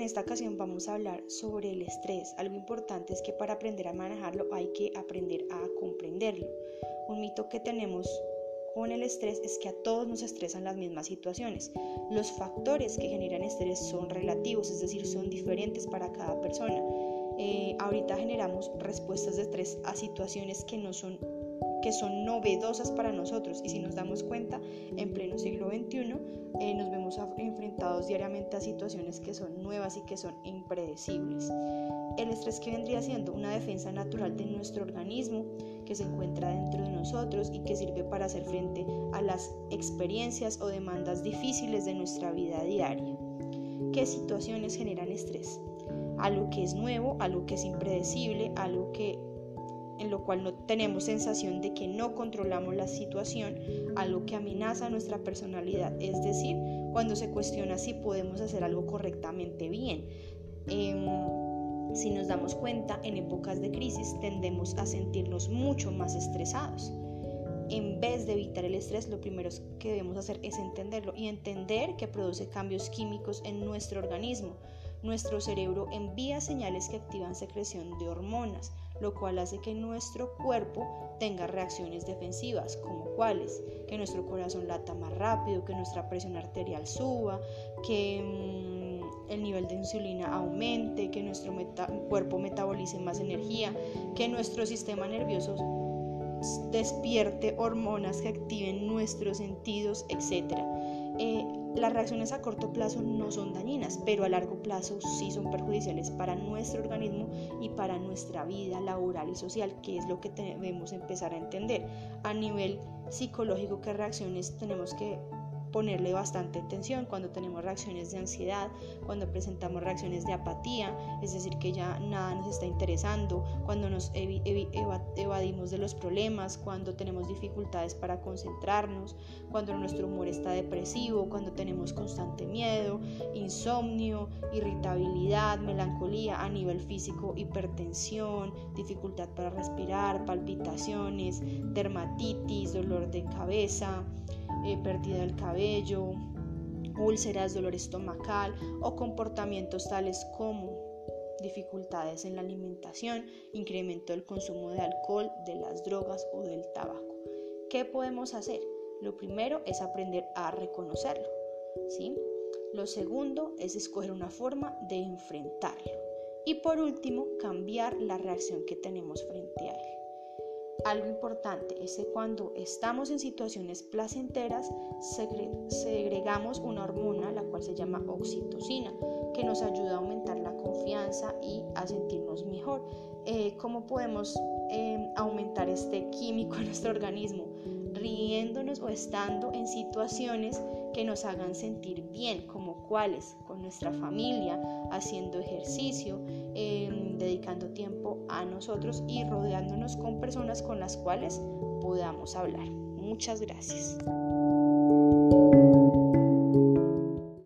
esta ocasión vamos a hablar sobre el estrés. Algo importante es que para aprender a manejarlo hay que aprender a comprenderlo. Un mito que tenemos con el estrés es que a todos nos estresan las mismas situaciones. Los factores que generan estrés son relativos, es decir, son diferentes para cada persona. Eh, ahorita generamos respuestas de estrés a situaciones que no son que son novedosas para nosotros y si nos damos cuenta en pleno siglo XXI eh, nos vemos enfrentados diariamente a situaciones que son nuevas y que son impredecibles. El estrés que vendría siendo una defensa natural de nuestro organismo que se encuentra dentro de nosotros y que sirve para hacer frente a las experiencias o demandas difíciles de nuestra vida diaria. ¿Qué situaciones generan estrés? Algo que es nuevo, algo que es impredecible, algo que en lo cual no tenemos sensación de que no controlamos la situación, algo que amenaza nuestra personalidad, es decir, cuando se cuestiona si podemos hacer algo correctamente bien. Em, si nos damos cuenta, en épocas de crisis tendemos a sentirnos mucho más estresados. En vez de evitar el estrés, lo primero que debemos hacer es entenderlo y entender que produce cambios químicos en nuestro organismo. Nuestro cerebro envía señales que activan secreción de hormonas, lo cual hace que nuestro cuerpo tenga reacciones defensivas, como cuáles, que nuestro corazón lata más rápido, que nuestra presión arterial suba, que mm, el nivel de insulina aumente, que nuestro cuerpo metabolice más energía, que nuestro sistema nervioso despierte hormonas que activen nuestros sentidos, etc. Eh, las reacciones a corto plazo no son dañinas, pero a largo plazo sí son perjudiciales para nuestro organismo y para nuestra vida laboral y social, que es lo que debemos empezar a entender. A nivel psicológico, qué reacciones tenemos que ponerle bastante atención cuando tenemos reacciones de ansiedad, cuando presentamos reacciones de apatía, es decir, que ya nada nos está interesando, cuando nos evadimos de los problemas, cuando tenemos dificultades para concentrarnos, cuando nuestro humor está depresivo, cuando tenemos constante miedo, insomnio, irritabilidad, melancolía a nivel físico, hipertensión, dificultad para respirar, palpitaciones, dermatitis, dolor de cabeza, eh, pérdida del cabello, úlceras, dolor estomacal o comportamientos tales como dificultades en la alimentación, incremento del consumo de alcohol, de las drogas o del tabaco. ¿Qué podemos hacer? Lo primero es aprender a reconocerlo, ¿sí? Lo segundo es escoger una forma de enfrentarlo. Y por último, cambiar la reacción que tenemos frente a él. Algo importante es que cuando estamos en situaciones placenteras, segregamos una hormona, la cual se llama oxitocina, que nos ayuda a aumentar la confianza y a sentirnos mejor. Eh, ¿Cómo podemos em, aumentar este químico en nuestro organismo? Riéndonos o estando en situaciones que nos hagan sentir bien, como cuáles, con nuestra familia, haciendo ejercicio, em, dedicando tiempo a nosotros y rodeándonos con personas con las cuales podamos hablar. Muchas gracias.